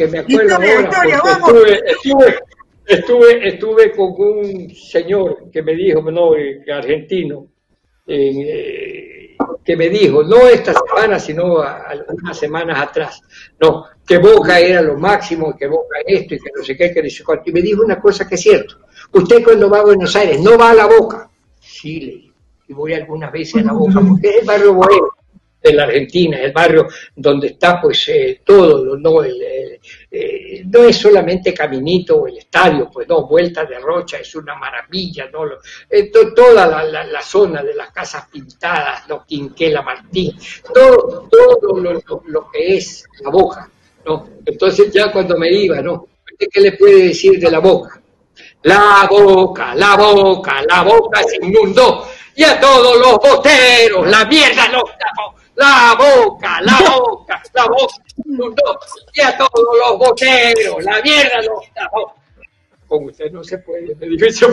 que me acuerdo ahora, estuve, estuve, estuve, estuve, con un señor que me dijo, no, eh, argentino, eh, que me dijo, no esta semana, sino algunas semanas atrás, no, que Boca era lo máximo, que Boca esto y que no sé qué, que dice Y me dijo una cosa que es cierto, usted cuando va a Buenos Aires no va a la Boca, sí, le y voy algunas veces a la Boca, porque es el barrio bohemio de la Argentina, el barrio donde está pues eh, todo, ¿no? Eh, no es solamente Caminito o el estadio, pues no, Vuelta de Rocha es una maravilla, ¿no? Eh, toda la, zona de las casas pintadas, los Quinquela Martín, todo, todo lo, que es la boca, ¿no? Entonces ya cuando me iba, ¿no? ¿Qué le puede decir de la boca? La boca, la boca, la boca se inundó y a todos los boteros, la mierda los tapó, la boca, la boca, la boca y a todos los boteros, la mierda los tapó. Con usted no se puede, me dijo,